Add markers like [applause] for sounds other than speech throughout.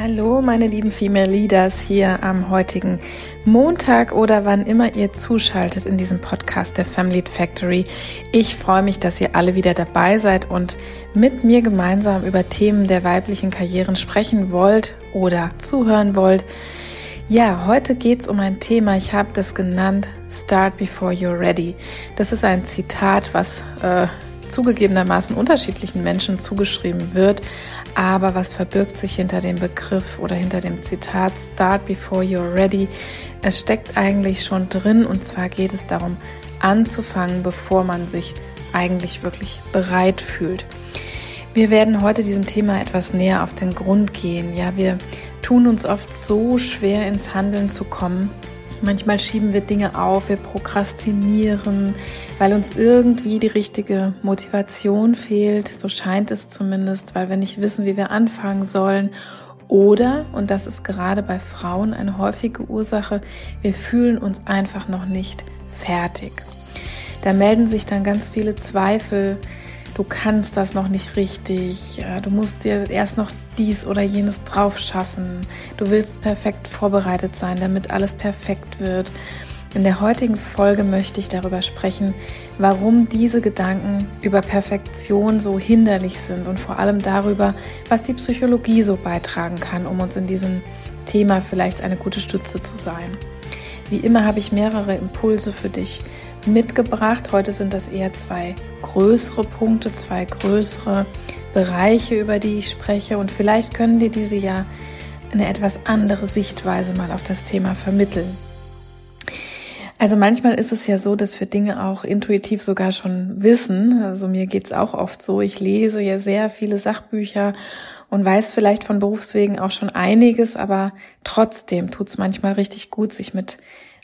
Hallo, meine lieben Female Leaders hier am heutigen Montag oder wann immer ihr zuschaltet in diesem Podcast der Family Factory. Ich freue mich, dass ihr alle wieder dabei seid und mit mir gemeinsam über Themen der weiblichen Karrieren sprechen wollt oder zuhören wollt. Ja, heute geht's um ein Thema, ich habe das genannt Start Before You're Ready. Das ist ein Zitat, was äh, zugegebenermaßen unterschiedlichen Menschen zugeschrieben wird. Aber was verbirgt sich hinter dem Begriff oder hinter dem Zitat Start before you're ready? Es steckt eigentlich schon drin und zwar geht es darum, anzufangen, bevor man sich eigentlich wirklich bereit fühlt. Wir werden heute diesem Thema etwas näher auf den Grund gehen. Ja, wir tun uns oft so schwer ins Handeln zu kommen, Manchmal schieben wir Dinge auf, wir prokrastinieren, weil uns irgendwie die richtige Motivation fehlt. So scheint es zumindest, weil wir nicht wissen, wie wir anfangen sollen. Oder, und das ist gerade bei Frauen eine häufige Ursache, wir fühlen uns einfach noch nicht fertig. Da melden sich dann ganz viele Zweifel, du kannst das noch nicht richtig, du musst dir erst noch dies oder jenes drauf schaffen, du willst perfekt vorbereitet sein, damit alles perfekt wird. In der heutigen Folge möchte ich darüber sprechen, warum diese Gedanken über Perfektion so hinderlich sind und vor allem darüber, was die Psychologie so beitragen kann, um uns in diesem Thema vielleicht eine gute Stütze zu sein. Wie immer habe ich mehrere Impulse für dich mitgebracht. Heute sind das eher zwei größere Punkte, zwei größere Bereiche, über die ich spreche. Und vielleicht können dir diese ja eine etwas andere Sichtweise mal auf das Thema vermitteln. Also manchmal ist es ja so, dass wir Dinge auch intuitiv sogar schon wissen. Also mir geht's auch oft so. Ich lese ja sehr viele Sachbücher und weiß vielleicht von Berufswegen auch schon einiges, aber trotzdem tut's manchmal richtig gut, sich mit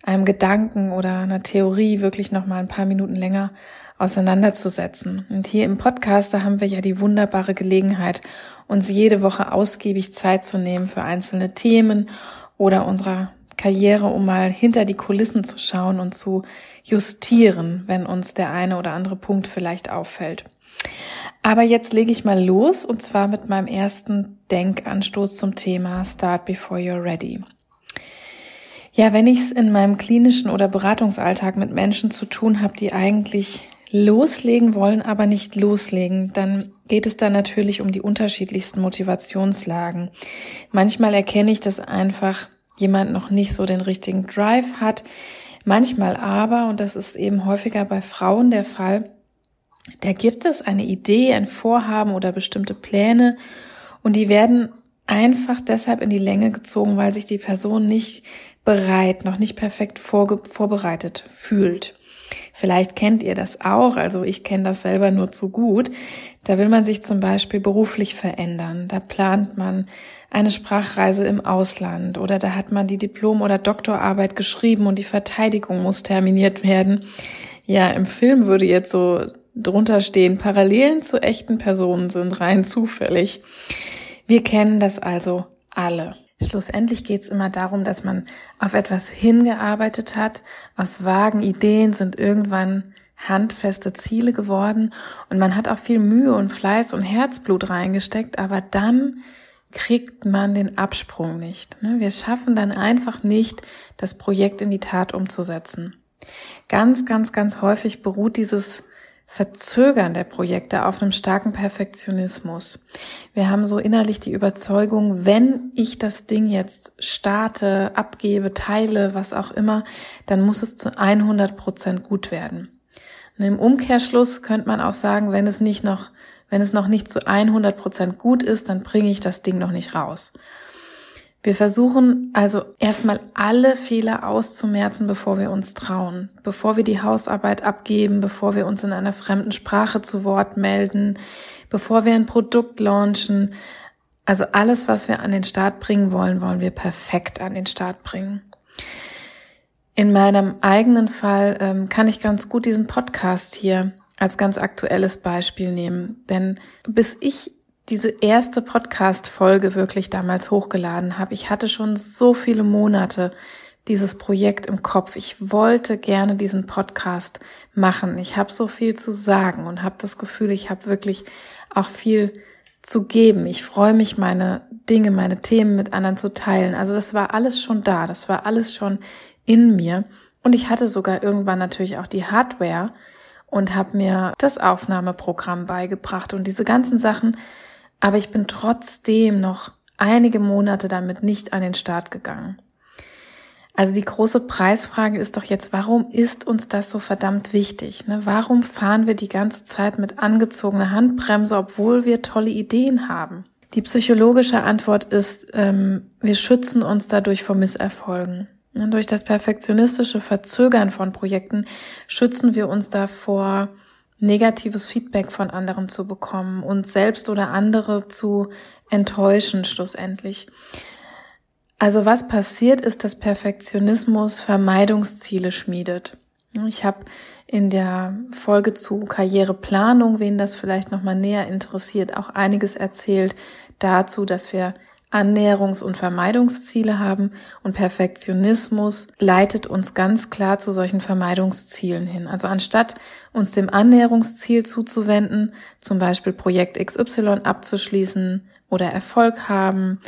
einem Gedanken oder einer Theorie wirklich noch mal ein paar Minuten länger auseinanderzusetzen. Und hier im Podcast, da haben wir ja die wunderbare Gelegenheit, uns jede Woche ausgiebig Zeit zu nehmen für einzelne Themen oder unserer Karriere, um mal hinter die Kulissen zu schauen und zu justieren, wenn uns der eine oder andere Punkt vielleicht auffällt. Aber jetzt lege ich mal los und zwar mit meinem ersten Denkanstoß zum Thema Start Before You're Ready. Ja, wenn ich es in meinem klinischen oder Beratungsalltag mit Menschen zu tun habe, die eigentlich loslegen wollen, aber nicht loslegen, dann geht es da natürlich um die unterschiedlichsten Motivationslagen. Manchmal erkenne ich, dass einfach jemand noch nicht so den richtigen Drive hat. Manchmal aber, und das ist eben häufiger bei Frauen der Fall, da gibt es eine Idee, ein Vorhaben oder bestimmte Pläne und die werden einfach deshalb in die Länge gezogen, weil sich die Person nicht bereit, noch nicht perfekt vorbereitet fühlt. Vielleicht kennt ihr das auch, also ich kenne das selber nur zu gut. Da will man sich zum Beispiel beruflich verändern. Da plant man eine Sprachreise im Ausland oder da hat man die Diplom- oder Doktorarbeit geschrieben und die Verteidigung muss terminiert werden. Ja, im Film würde jetzt so drunter stehen, Parallelen zu echten Personen sind rein zufällig. Wir kennen das also alle. Schlussendlich geht es immer darum, dass man auf etwas hingearbeitet hat. Aus vagen Ideen sind irgendwann handfeste Ziele geworden und man hat auch viel Mühe und Fleiß und Herzblut reingesteckt, aber dann kriegt man den Absprung nicht. Ne? Wir schaffen dann einfach nicht, das Projekt in die Tat umzusetzen. Ganz, ganz, ganz häufig beruht dieses Verzögern der Projekte auf einem starken Perfektionismus. Wir haben so innerlich die Überzeugung, wenn ich das Ding jetzt starte, abgebe, teile, was auch immer, dann muss es zu 100 Prozent gut werden. Und Im Umkehrschluss könnte man auch sagen, wenn es nicht noch, wenn es noch nicht zu 100 Prozent gut ist, dann bringe ich das Ding noch nicht raus. Wir versuchen also erstmal alle Fehler auszumerzen, bevor wir uns trauen, bevor wir die Hausarbeit abgeben, bevor wir uns in einer fremden Sprache zu Wort melden, bevor wir ein Produkt launchen. Also alles, was wir an den Start bringen wollen, wollen wir perfekt an den Start bringen. In meinem eigenen Fall ähm, kann ich ganz gut diesen Podcast hier als ganz aktuelles Beispiel nehmen. Denn bis ich diese erste Podcast-Folge wirklich damals hochgeladen habe, ich hatte schon so viele Monate dieses Projekt im Kopf. Ich wollte gerne diesen Podcast machen. Ich habe so viel zu sagen und habe das Gefühl, ich habe wirklich auch viel zu geben. Ich freue mich, meine Dinge, meine Themen mit anderen zu teilen. Also das war alles schon da, das war alles schon in mir. Und ich hatte sogar irgendwann natürlich auch die Hardware und habe mir das Aufnahmeprogramm beigebracht und diese ganzen Sachen. Aber ich bin trotzdem noch einige Monate damit nicht an den Start gegangen. Also die große Preisfrage ist doch jetzt, warum ist uns das so verdammt wichtig? Ne? Warum fahren wir die ganze Zeit mit angezogener Handbremse, obwohl wir tolle Ideen haben? Die psychologische Antwort ist, ähm, wir schützen uns dadurch vor Misserfolgen. Ne? Durch das perfektionistische Verzögern von Projekten schützen wir uns davor, negatives Feedback von anderen zu bekommen, uns selbst oder andere zu enttäuschen schlussendlich. Also was passiert ist, dass Perfektionismus Vermeidungsziele schmiedet. Ich habe in der Folge zu Karriereplanung, wen das vielleicht noch mal näher interessiert, auch einiges erzählt dazu, dass wir Annäherungs- und Vermeidungsziele haben und Perfektionismus leitet uns ganz klar zu solchen Vermeidungszielen hin. Also anstatt uns dem Annäherungsziel zuzuwenden, zum Beispiel Projekt XY abzuschließen oder Erfolg haben,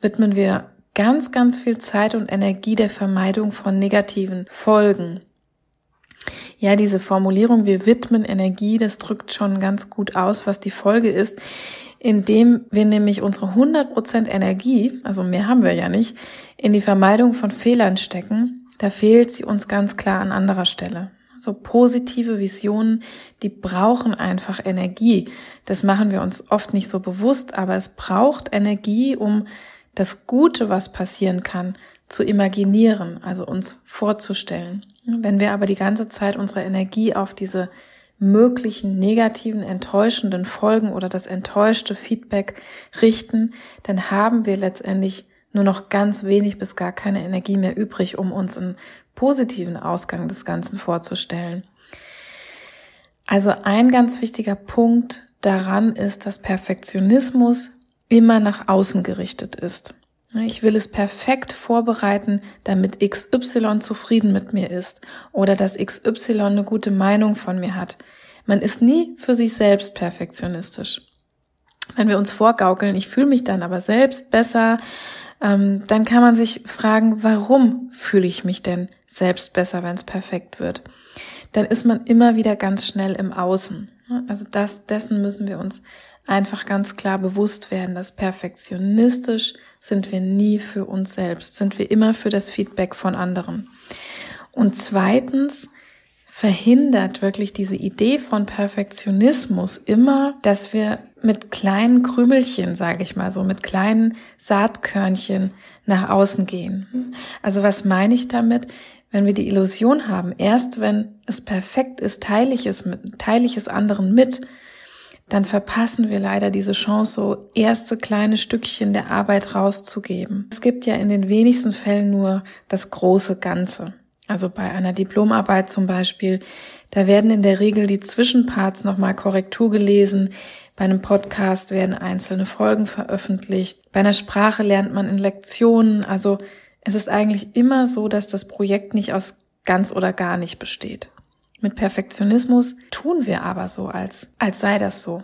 widmen wir ganz, ganz viel Zeit und Energie der Vermeidung von negativen Folgen. Ja, diese Formulierung, wir widmen Energie, das drückt schon ganz gut aus, was die Folge ist, indem wir nämlich unsere 100% Energie, also mehr haben wir ja nicht, in die Vermeidung von Fehlern stecken, da fehlt sie uns ganz klar an anderer Stelle. So positive Visionen, die brauchen einfach Energie. Das machen wir uns oft nicht so bewusst, aber es braucht Energie, um das Gute, was passieren kann, zu imaginieren, also uns vorzustellen. Wenn wir aber die ganze Zeit unsere Energie auf diese möglichen negativen, enttäuschenden Folgen oder das enttäuschte Feedback richten, dann haben wir letztendlich nur noch ganz wenig bis gar keine Energie mehr übrig, um uns einen positiven Ausgang des Ganzen vorzustellen. Also ein ganz wichtiger Punkt daran ist, dass Perfektionismus immer nach außen gerichtet ist. Ich will es perfekt vorbereiten, damit XY zufrieden mit mir ist oder dass XY eine gute Meinung von mir hat. Man ist nie für sich selbst perfektionistisch. Wenn wir uns vorgaukeln, ich fühle mich dann aber selbst besser, ähm, dann kann man sich fragen, warum fühle ich mich denn selbst besser, wenn es perfekt wird? Dann ist man immer wieder ganz schnell im Außen. Also das, dessen müssen wir uns einfach ganz klar bewusst werden, dass perfektionistisch sind wir nie für uns selbst, sind wir immer für das Feedback von anderen. Und zweitens verhindert wirklich diese Idee von Perfektionismus immer, dass wir mit kleinen Krümelchen, sage ich mal so, mit kleinen Saatkörnchen nach außen gehen. Also was meine ich damit? Wenn wir die Illusion haben, erst wenn es perfekt ist, teile ich es mit, teile ich es anderen mit, dann verpassen wir leider diese Chance, so erste kleine Stückchen der Arbeit rauszugeben. Es gibt ja in den wenigsten Fällen nur das große Ganze. Also bei einer Diplomarbeit zum Beispiel, da werden in der Regel die Zwischenparts nochmal Korrektur gelesen. Bei einem Podcast werden einzelne Folgen veröffentlicht. Bei einer Sprache lernt man in Lektionen. Also es ist eigentlich immer so, dass das Projekt nicht aus ganz oder gar nicht besteht. Mit Perfektionismus tun wir aber so, als, als sei das so.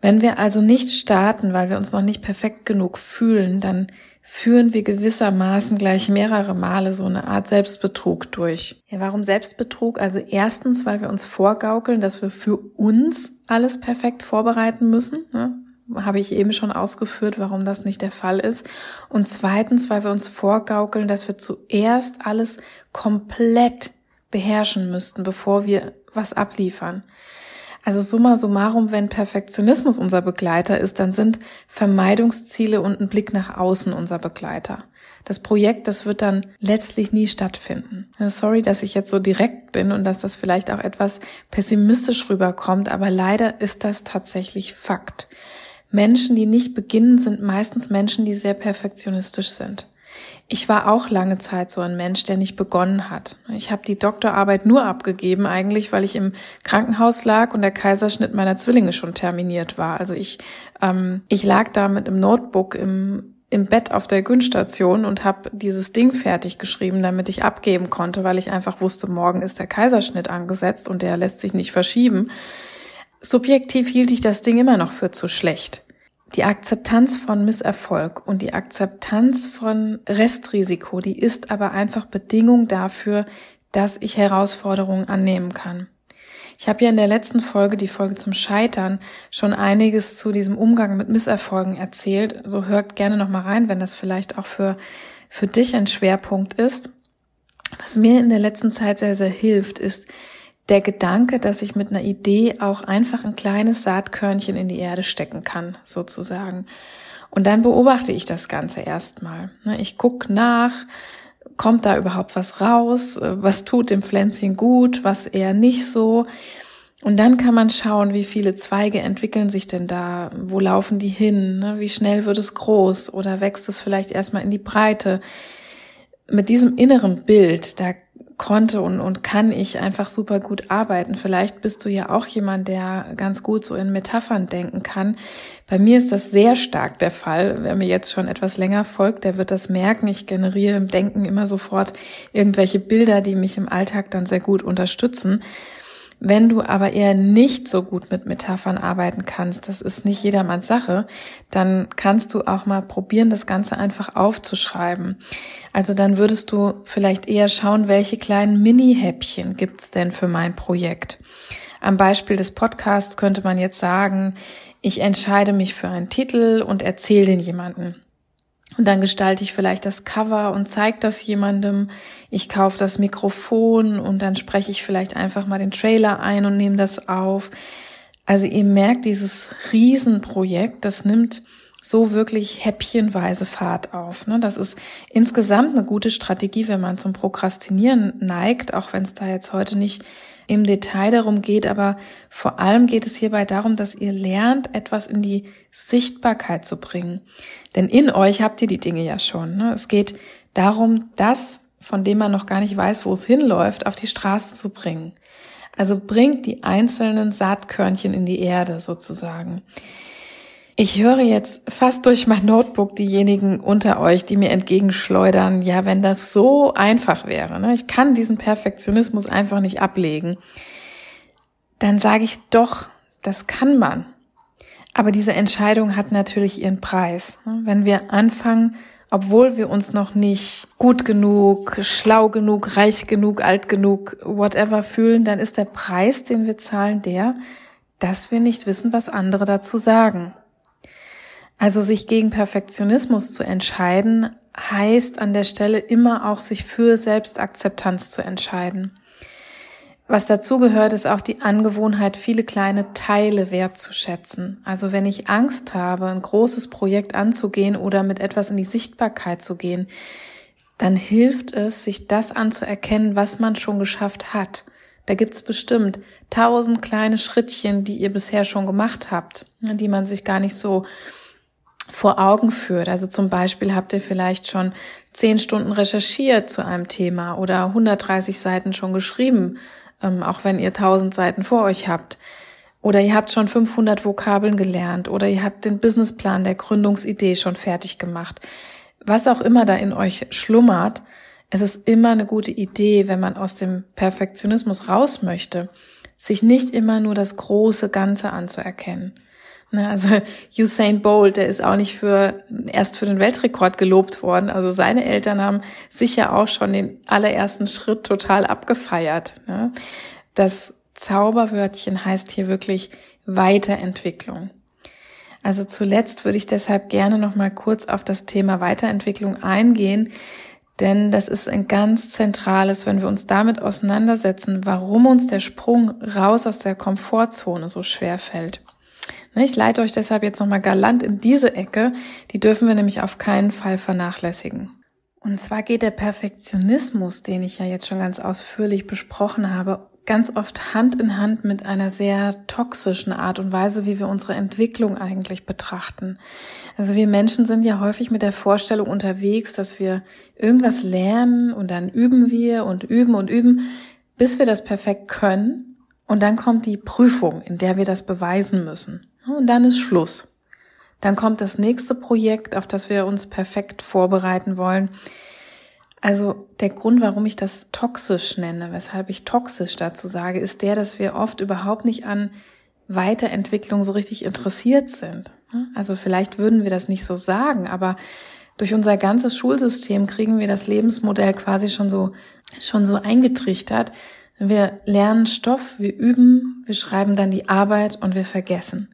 Wenn wir also nicht starten, weil wir uns noch nicht perfekt genug fühlen, dann führen wir gewissermaßen gleich mehrere Male so eine Art Selbstbetrug durch. Ja, warum Selbstbetrug? Also erstens, weil wir uns vorgaukeln, dass wir für uns alles perfekt vorbereiten müssen. Ne? Habe ich eben schon ausgeführt, warum das nicht der Fall ist. Und zweitens, weil wir uns vorgaukeln, dass wir zuerst alles komplett beherrschen müssten, bevor wir was abliefern. Also summa summarum, wenn Perfektionismus unser Begleiter ist, dann sind Vermeidungsziele und ein Blick nach außen unser Begleiter. Das Projekt, das wird dann letztlich nie stattfinden. Sorry, dass ich jetzt so direkt bin und dass das vielleicht auch etwas pessimistisch rüberkommt, aber leider ist das tatsächlich Fakt. Menschen, die nicht beginnen, sind meistens Menschen, die sehr perfektionistisch sind. Ich war auch lange Zeit so ein Mensch, der nicht begonnen hat. Ich habe die Doktorarbeit nur abgegeben, eigentlich, weil ich im Krankenhaus lag und der Kaiserschnitt meiner Zwillinge schon terminiert war. Also ich, ähm, ich lag da mit einem Notebook im, im Bett auf der Günststation und habe dieses Ding fertig geschrieben, damit ich abgeben konnte, weil ich einfach wusste, morgen ist der Kaiserschnitt angesetzt und der lässt sich nicht verschieben. Subjektiv hielt ich das Ding immer noch für zu schlecht die Akzeptanz von Misserfolg und die Akzeptanz von Restrisiko, die ist aber einfach Bedingung dafür, dass ich Herausforderungen annehmen kann. Ich habe ja in der letzten Folge, die Folge zum Scheitern, schon einiges zu diesem Umgang mit Misserfolgen erzählt. So hört gerne noch mal rein, wenn das vielleicht auch für, für dich ein Schwerpunkt ist. Was mir in der letzten Zeit sehr, sehr hilft, ist der Gedanke, dass ich mit einer Idee auch einfach ein kleines Saatkörnchen in die Erde stecken kann, sozusagen. Und dann beobachte ich das Ganze erstmal. Ne, ich gucke nach, kommt da überhaupt was raus, was tut dem Pflänzchen gut, was eher nicht so. Und dann kann man schauen, wie viele Zweige entwickeln sich denn da, wo laufen die hin, ne? wie schnell wird es groß oder wächst es vielleicht erstmal in die Breite. Mit diesem inneren Bild, da konnte und, und kann ich einfach super gut arbeiten. Vielleicht bist du ja auch jemand, der ganz gut so in Metaphern denken kann. Bei mir ist das sehr stark der Fall. Wer mir jetzt schon etwas länger folgt, der wird das merken. Ich generiere im Denken immer sofort irgendwelche Bilder, die mich im Alltag dann sehr gut unterstützen. Wenn du aber eher nicht so gut mit Metaphern arbeiten kannst, das ist nicht jedermanns Sache, dann kannst du auch mal probieren, das Ganze einfach aufzuschreiben. Also dann würdest du vielleicht eher schauen, welche kleinen Mini-Häppchen gibt's denn für mein Projekt. Am Beispiel des Podcasts könnte man jetzt sagen, ich entscheide mich für einen Titel und erzähle den jemanden. Und dann gestalte ich vielleicht das Cover und zeige das jemandem. Ich kaufe das Mikrofon und dann spreche ich vielleicht einfach mal den Trailer ein und nehme das auf. Also ihr merkt, dieses Riesenprojekt, das nimmt so wirklich häppchenweise Fahrt auf. Ne? Das ist insgesamt eine gute Strategie, wenn man zum Prokrastinieren neigt, auch wenn es da jetzt heute nicht im Detail darum geht, aber vor allem geht es hierbei darum, dass ihr lernt, etwas in die Sichtbarkeit zu bringen. Denn in euch habt ihr die Dinge ja schon. Ne? Es geht darum, das, von dem man noch gar nicht weiß, wo es hinläuft, auf die Straße zu bringen. Also bringt die einzelnen Saatkörnchen in die Erde sozusagen. Ich höre jetzt fast durch mein Notebook diejenigen unter euch, die mir entgegenschleudern, ja, wenn das so einfach wäre, ne? ich kann diesen Perfektionismus einfach nicht ablegen, dann sage ich doch, das kann man. Aber diese Entscheidung hat natürlich ihren Preis. Ne? Wenn wir anfangen, obwohl wir uns noch nicht gut genug, schlau genug, reich genug, alt genug, whatever fühlen, dann ist der Preis, den wir zahlen, der, dass wir nicht wissen, was andere dazu sagen. Also sich gegen Perfektionismus zu entscheiden, heißt an der Stelle immer auch sich für Selbstakzeptanz zu entscheiden. Was dazu gehört, ist auch die Angewohnheit, viele kleine Teile wertzuschätzen. Also wenn ich Angst habe, ein großes Projekt anzugehen oder mit etwas in die Sichtbarkeit zu gehen, dann hilft es, sich das anzuerkennen, was man schon geschafft hat. Da gibt's bestimmt tausend kleine Schrittchen, die ihr bisher schon gemacht habt, die man sich gar nicht so vor Augen führt. Also zum Beispiel habt ihr vielleicht schon zehn Stunden recherchiert zu einem Thema oder 130 Seiten schon geschrieben, ähm, auch wenn ihr 1000 Seiten vor euch habt. Oder ihr habt schon 500 Vokabeln gelernt oder ihr habt den Businessplan der Gründungsidee schon fertig gemacht. Was auch immer da in euch schlummert, es ist immer eine gute Idee, wenn man aus dem Perfektionismus raus möchte, sich nicht immer nur das große Ganze anzuerkennen. Ne, also [laughs] Usain Bolt, der ist auch nicht für erst für den Weltrekord gelobt worden. Also seine Eltern haben sicher auch schon den allerersten Schritt total abgefeiert. Ne. Das Zauberwörtchen heißt hier wirklich Weiterentwicklung. Also zuletzt würde ich deshalb gerne noch mal kurz auf das Thema Weiterentwicklung eingehen, denn das ist ein ganz zentrales, wenn wir uns damit auseinandersetzen, warum uns der Sprung raus aus der Komfortzone so schwer fällt. Ne, ich leite euch deshalb jetzt nochmal galant in diese Ecke. Die dürfen wir nämlich auf keinen Fall vernachlässigen. Und zwar geht der Perfektionismus, den ich ja jetzt schon ganz ausführlich besprochen habe, ganz oft Hand in Hand mit einer sehr toxischen Art und Weise, wie wir unsere Entwicklung eigentlich betrachten. Also wir Menschen sind ja häufig mit der Vorstellung unterwegs, dass wir irgendwas lernen und dann üben wir und üben und üben, bis wir das perfekt können. Und dann kommt die Prüfung, in der wir das beweisen müssen. Und dann ist Schluss. Dann kommt das nächste Projekt, auf das wir uns perfekt vorbereiten wollen. Also der Grund, warum ich das toxisch nenne, weshalb ich toxisch dazu sage, ist der, dass wir oft überhaupt nicht an Weiterentwicklung so richtig interessiert sind. Also vielleicht würden wir das nicht so sagen, aber durch unser ganzes Schulsystem kriegen wir das Lebensmodell quasi schon so, schon so eingetrichtert. Wir lernen Stoff, wir üben, wir schreiben dann die Arbeit und wir vergessen.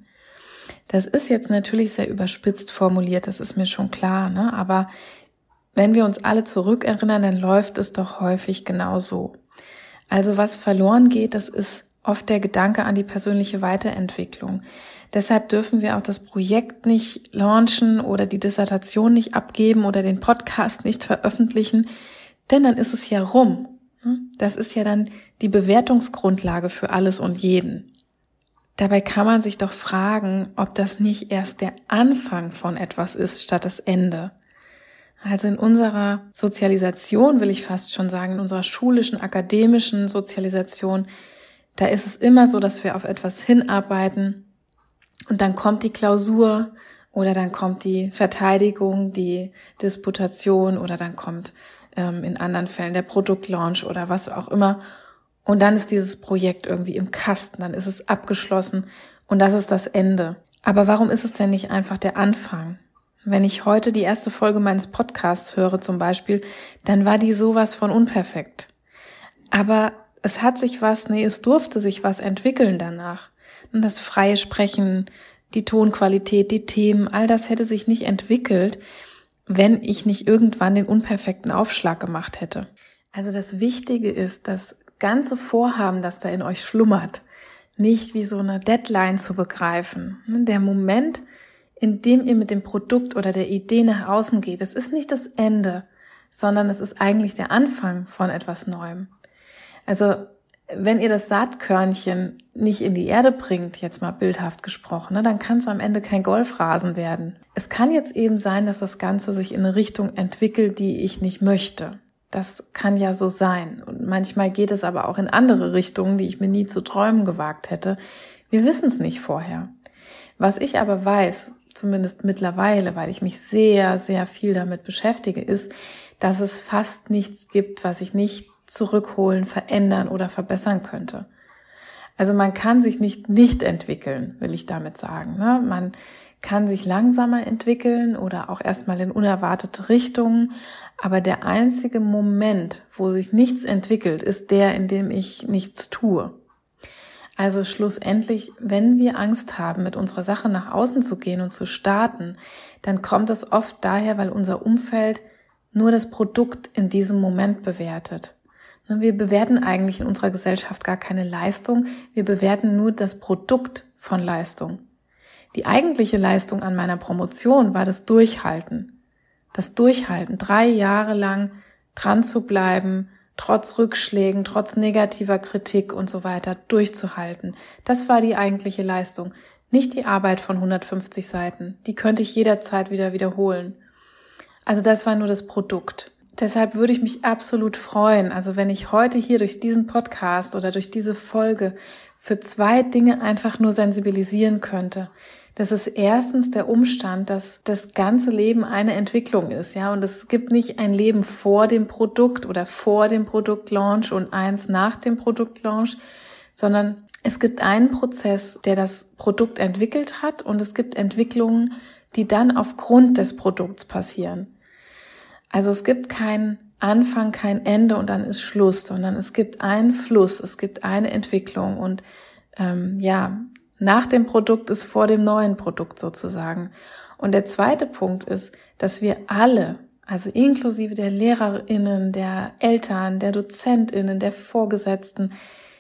Das ist jetzt natürlich sehr überspitzt formuliert, das ist mir schon klar, ne? aber wenn wir uns alle zurückerinnern, dann läuft es doch häufig genau so. Also was verloren geht, das ist oft der Gedanke an die persönliche Weiterentwicklung. Deshalb dürfen wir auch das Projekt nicht launchen oder die Dissertation nicht abgeben oder den Podcast nicht veröffentlichen, denn dann ist es ja rum. Das ist ja dann die Bewertungsgrundlage für alles und jeden. Dabei kann man sich doch fragen, ob das nicht erst der Anfang von etwas ist statt das Ende. Also in unserer Sozialisation, will ich fast schon sagen, in unserer schulischen, akademischen Sozialisation, da ist es immer so, dass wir auf etwas hinarbeiten und dann kommt die Klausur oder dann kommt die Verteidigung, die Disputation oder dann kommt ähm, in anderen Fällen der Produktlaunch oder was auch immer. Und dann ist dieses Projekt irgendwie im Kasten, dann ist es abgeschlossen und das ist das Ende. Aber warum ist es denn nicht einfach der Anfang? Wenn ich heute die erste Folge meines Podcasts höre zum Beispiel, dann war die sowas von unperfekt. Aber es hat sich was, nee, es durfte sich was entwickeln danach. Und das freie Sprechen, die Tonqualität, die Themen, all das hätte sich nicht entwickelt, wenn ich nicht irgendwann den unperfekten Aufschlag gemacht hätte. Also das Wichtige ist, das ganze Vorhaben, das da in euch schlummert, nicht wie so eine Deadline zu begreifen. Der Moment, indem ihr mit dem Produkt oder der Idee nach außen geht. Es ist nicht das Ende, sondern es ist eigentlich der Anfang von etwas Neuem. Also wenn ihr das Saatkörnchen nicht in die Erde bringt, jetzt mal bildhaft gesprochen, ne, dann kann es am Ende kein Golfrasen werden. Es kann jetzt eben sein, dass das Ganze sich in eine Richtung entwickelt, die ich nicht möchte. Das kann ja so sein. Und manchmal geht es aber auch in andere Richtungen, die ich mir nie zu träumen gewagt hätte. Wir wissen es nicht vorher. Was ich aber weiß, zumindest mittlerweile, weil ich mich sehr, sehr viel damit beschäftige, ist, dass es fast nichts gibt, was ich nicht zurückholen, verändern oder verbessern könnte. Also man kann sich nicht nicht entwickeln, will ich damit sagen. Ne? Man kann sich langsamer entwickeln oder auch erstmal in unerwartete Richtungen. Aber der einzige Moment, wo sich nichts entwickelt, ist der, in dem ich nichts tue. Also schlussendlich, wenn wir Angst haben, mit unserer Sache nach außen zu gehen und zu starten, dann kommt es oft daher, weil unser Umfeld nur das Produkt in diesem Moment bewertet. Ne, wir bewerten eigentlich in unserer Gesellschaft gar keine Leistung, wir bewerten nur das Produkt von Leistung. Die eigentliche Leistung an meiner Promotion war das Durchhalten. Das Durchhalten, drei Jahre lang dran zu bleiben, trotz Rückschlägen, trotz negativer Kritik und so weiter durchzuhalten. Das war die eigentliche Leistung, nicht die Arbeit von 150 Seiten. Die könnte ich jederzeit wieder wiederholen. Also das war nur das Produkt. Deshalb würde ich mich absolut freuen, also wenn ich heute hier durch diesen Podcast oder durch diese Folge für zwei Dinge einfach nur sensibilisieren könnte. Das ist erstens der Umstand, dass das ganze Leben eine Entwicklung ist, ja, und es gibt nicht ein Leben vor dem Produkt oder vor dem Produktlaunch und eins nach dem Produktlaunch, sondern es gibt einen Prozess, der das Produkt entwickelt hat und es gibt Entwicklungen, die dann aufgrund des Produkts passieren. Also es gibt keinen Anfang, kein Ende und dann ist Schluss, sondern es gibt einen Fluss, es gibt eine Entwicklung und ähm, ja, nach dem Produkt ist vor dem neuen Produkt sozusagen. Und der zweite Punkt ist, dass wir alle, also inklusive der Lehrerinnen, der Eltern, der Dozentinnen, der Vorgesetzten,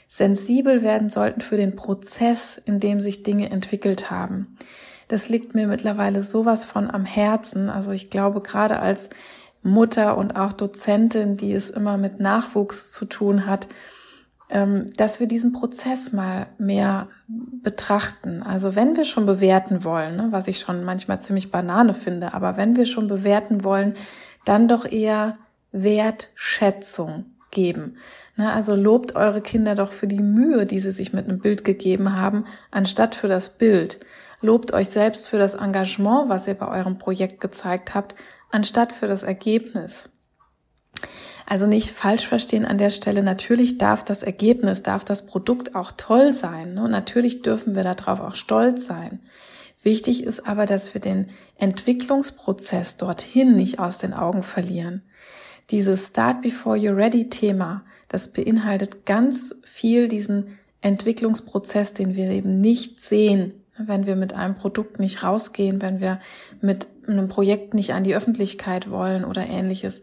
sensibel werden sollten für den Prozess, in dem sich Dinge entwickelt haben. Das liegt mir mittlerweile sowas von am Herzen. Also ich glaube, gerade als Mutter und auch Dozentin, die es immer mit Nachwuchs zu tun hat, dass wir diesen Prozess mal mehr betrachten. Also wenn wir schon bewerten wollen, ne, was ich schon manchmal ziemlich banane finde, aber wenn wir schon bewerten wollen, dann doch eher Wertschätzung geben. Ne, also lobt eure Kinder doch für die Mühe, die sie sich mit einem Bild gegeben haben, anstatt für das Bild. Lobt euch selbst für das Engagement, was ihr bei eurem Projekt gezeigt habt, anstatt für das Ergebnis. Also nicht falsch verstehen an der Stelle. Natürlich darf das Ergebnis, darf das Produkt auch toll sein. Ne? Und natürlich dürfen wir darauf auch stolz sein. Wichtig ist aber, dass wir den Entwicklungsprozess dorthin nicht aus den Augen verlieren. Dieses Start Before You're Ready Thema, das beinhaltet ganz viel diesen Entwicklungsprozess, den wir eben nicht sehen, wenn wir mit einem Produkt nicht rausgehen, wenn wir mit einem Projekt nicht an die Öffentlichkeit wollen oder ähnliches.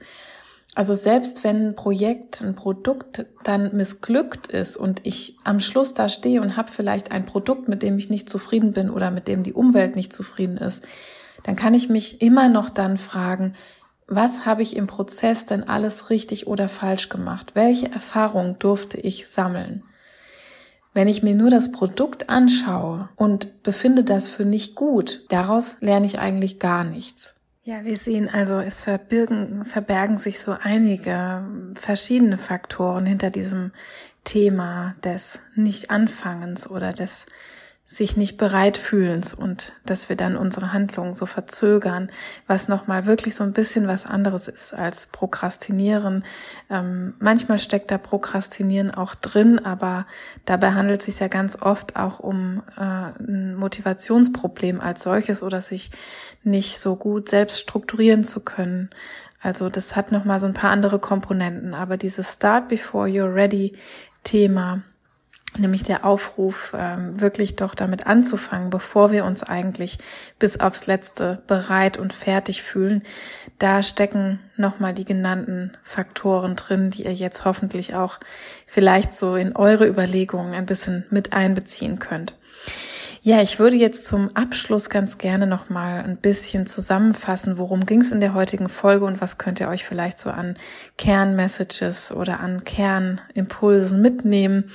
Also selbst wenn ein Projekt, ein Produkt dann missglückt ist und ich am Schluss da stehe und habe vielleicht ein Produkt, mit dem ich nicht zufrieden bin oder mit dem die Umwelt nicht zufrieden ist, dann kann ich mich immer noch dann fragen, was habe ich im Prozess denn alles richtig oder falsch gemacht? Welche Erfahrungen durfte ich sammeln? Wenn ich mir nur das Produkt anschaue und befinde das für nicht gut, daraus lerne ich eigentlich gar nichts. Ja, wir sehen also, es verbirgen, verbergen sich so einige verschiedene Faktoren hinter diesem Thema des Nicht-Anfangens oder des sich nicht bereit fühlens und dass wir dann unsere Handlungen so verzögern, was nochmal wirklich so ein bisschen was anderes ist als Prokrastinieren. Ähm, manchmal steckt da Prokrastinieren auch drin, aber dabei handelt es sich ja ganz oft auch um äh, ein Motivationsproblem als solches oder sich nicht so gut selbst strukturieren zu können. Also das hat nochmal so ein paar andere Komponenten, aber dieses Start before you're ready Thema, nämlich der Aufruf, ähm, wirklich doch damit anzufangen, bevor wir uns eigentlich bis aufs Letzte bereit und fertig fühlen. Da stecken nochmal die genannten Faktoren drin, die ihr jetzt hoffentlich auch vielleicht so in eure Überlegungen ein bisschen mit einbeziehen könnt. Ja, ich würde jetzt zum Abschluss ganz gerne noch mal ein bisschen zusammenfassen, worum ging es in der heutigen Folge und was könnt ihr euch vielleicht so an Kernmessages oder an Kernimpulsen mitnehmen.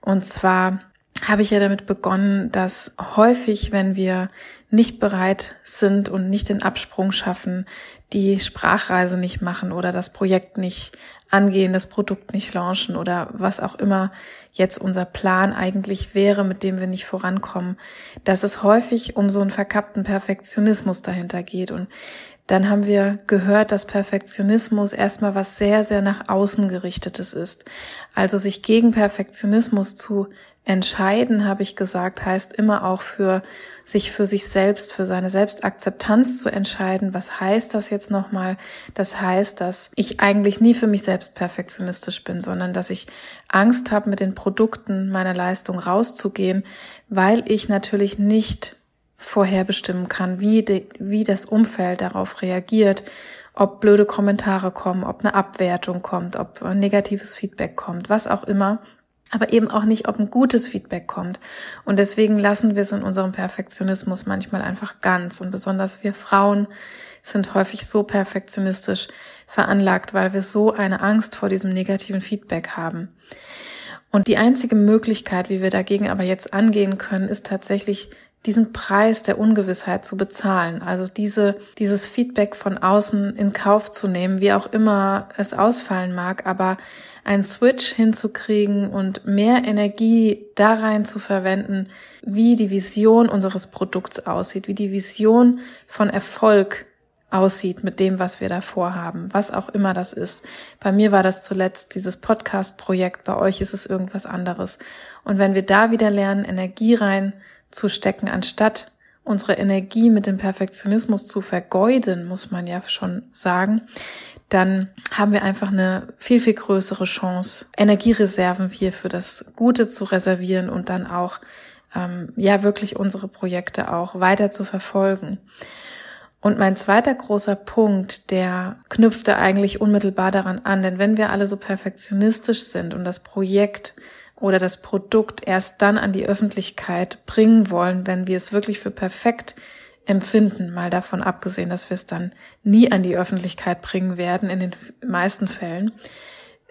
Und zwar habe ich ja damit begonnen, dass häufig, wenn wir nicht bereit sind und nicht den Absprung schaffen, die Sprachreise nicht machen oder das Projekt nicht angehen, das Produkt nicht launchen oder was auch immer jetzt unser Plan eigentlich wäre, mit dem wir nicht vorankommen, dass es häufig um so einen verkappten Perfektionismus dahinter geht. Und dann haben wir gehört, dass Perfektionismus erstmal was sehr, sehr nach außen gerichtetes ist. Also sich gegen Perfektionismus zu entscheiden, habe ich gesagt, heißt immer auch für sich für sich selbst, für seine Selbstakzeptanz zu entscheiden. Was heißt das jetzt nochmal? Das heißt, dass ich eigentlich nie für mich selbst perfektionistisch bin, sondern dass ich Angst habe, mit den Produkten meiner Leistung rauszugehen, weil ich natürlich nicht vorherbestimmen kann, wie, de, wie das Umfeld darauf reagiert, ob blöde Kommentare kommen, ob eine Abwertung kommt, ob negatives Feedback kommt, was auch immer aber eben auch nicht, ob ein gutes Feedback kommt. Und deswegen lassen wir es in unserem Perfektionismus manchmal einfach ganz. Und besonders wir Frauen sind häufig so perfektionistisch veranlagt, weil wir so eine Angst vor diesem negativen Feedback haben. Und die einzige Möglichkeit, wie wir dagegen aber jetzt angehen können, ist tatsächlich diesen Preis der Ungewissheit zu bezahlen, also diese, dieses Feedback von außen in Kauf zu nehmen, wie auch immer es ausfallen mag, aber einen Switch hinzukriegen und mehr Energie da rein zu verwenden, wie die Vision unseres Produkts aussieht, wie die Vision von Erfolg aussieht mit dem, was wir da vorhaben, was auch immer das ist. Bei mir war das zuletzt dieses Podcast-Projekt, bei euch ist es irgendwas anderes. Und wenn wir da wieder lernen, Energie rein zu stecken, anstatt unsere Energie mit dem Perfektionismus zu vergeuden, muss man ja schon sagen, dann haben wir einfach eine viel, viel größere Chance, Energiereserven hier für das Gute zu reservieren und dann auch, ähm, ja, wirklich unsere Projekte auch weiter zu verfolgen. Und mein zweiter großer Punkt, der knüpfte eigentlich unmittelbar daran an, denn wenn wir alle so perfektionistisch sind und das Projekt oder das Produkt erst dann an die Öffentlichkeit bringen wollen, wenn wir es wirklich für perfekt empfinden, mal davon abgesehen, dass wir es dann nie an die Öffentlichkeit bringen werden, in den meisten Fällen,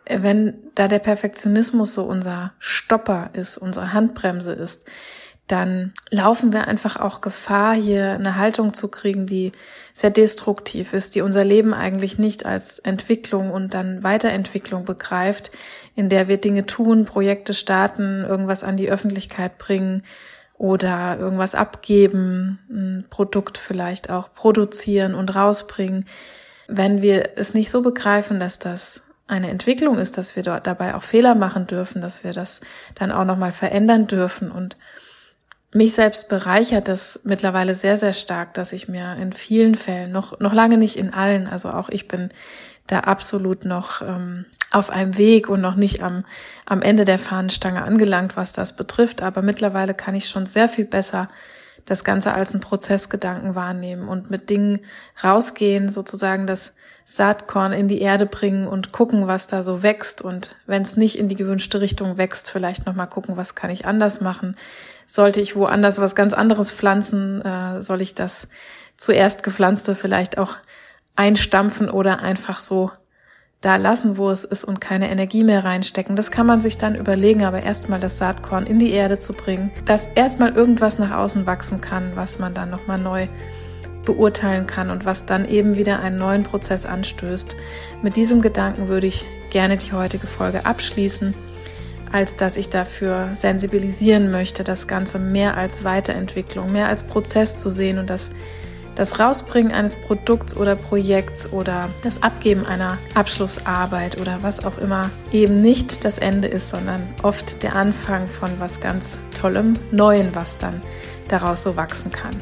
wenn da der Perfektionismus so unser Stopper ist, unsere Handbremse ist, dann laufen wir einfach auch Gefahr, hier eine Haltung zu kriegen, die sehr destruktiv ist, die unser Leben eigentlich nicht als Entwicklung und dann Weiterentwicklung begreift, in der wir Dinge tun, Projekte starten, irgendwas an die Öffentlichkeit bringen oder irgendwas abgeben, ein Produkt vielleicht auch produzieren und rausbringen. Wenn wir es nicht so begreifen, dass das eine Entwicklung ist, dass wir dort dabei auch Fehler machen dürfen, dass wir das dann auch nochmal verändern dürfen und mich selbst bereichert das mittlerweile sehr, sehr stark, dass ich mir in vielen Fällen, noch, noch lange nicht in allen, also auch ich bin da absolut noch ähm, auf einem Weg und noch nicht am, am Ende der Fahnenstange angelangt, was das betrifft. Aber mittlerweile kann ich schon sehr viel besser das Ganze als einen Prozessgedanken wahrnehmen und mit Dingen rausgehen, sozusagen das Saatkorn in die Erde bringen und gucken, was da so wächst. Und wenn es nicht in die gewünschte Richtung wächst, vielleicht nochmal gucken, was kann ich anders machen. Sollte ich woanders was ganz anderes pflanzen, äh, soll ich das zuerst gepflanzte vielleicht auch einstampfen oder einfach so da lassen, wo es ist und keine Energie mehr reinstecken. Das kann man sich dann überlegen, aber erstmal das Saatkorn in die Erde zu bringen, dass erstmal irgendwas nach außen wachsen kann, was man dann nochmal neu beurteilen kann und was dann eben wieder einen neuen Prozess anstößt. Mit diesem Gedanken würde ich gerne die heutige Folge abschließen, als dass ich dafür sensibilisieren möchte, das Ganze mehr als Weiterentwicklung, mehr als Prozess zu sehen und das das Rausbringen eines Produkts oder Projekts oder das Abgeben einer Abschlussarbeit oder was auch immer eben nicht das Ende ist, sondern oft der Anfang von was ganz Tollem, Neuen, was dann daraus so wachsen kann.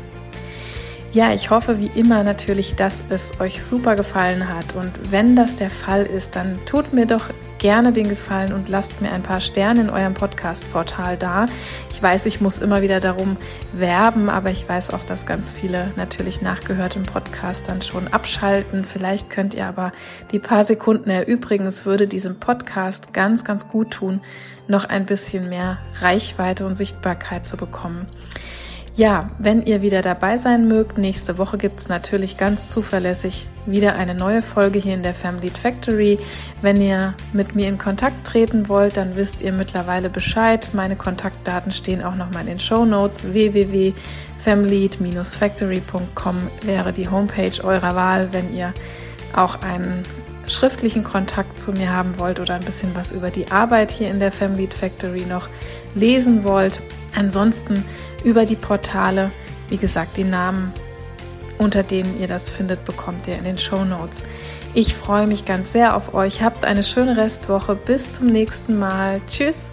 Ja, ich hoffe wie immer natürlich, dass es euch super gefallen hat. Und wenn das der Fall ist, dann tut mir doch gerne den Gefallen und lasst mir ein paar Sterne in eurem Podcast-Portal da. Ich weiß, ich muss immer wieder darum werben, aber ich weiß auch, dass ganz viele natürlich nachgehört im Podcast dann schon abschalten. Vielleicht könnt ihr aber die paar Sekunden erübrigen. Es würde diesem Podcast ganz, ganz gut tun, noch ein bisschen mehr Reichweite und Sichtbarkeit zu bekommen. Ja, wenn ihr wieder dabei sein mögt, nächste Woche gibt's natürlich ganz zuverlässig wieder eine neue Folge hier in der Family Factory. Wenn ihr mit mir in Kontakt treten wollt, dann wisst ihr mittlerweile Bescheid. Meine Kontaktdaten stehen auch nochmal in den Show Notes. www.family-factory.com wäre die Homepage eurer Wahl, wenn ihr auch einen schriftlichen Kontakt zu mir haben wollt oder ein bisschen was über die Arbeit hier in der Family Factory noch lesen wollt. Ansonsten über die Portale. Wie gesagt, die Namen, unter denen ihr das findet, bekommt ihr in den Show Notes. Ich freue mich ganz sehr auf euch. Habt eine schöne Restwoche. Bis zum nächsten Mal. Tschüss.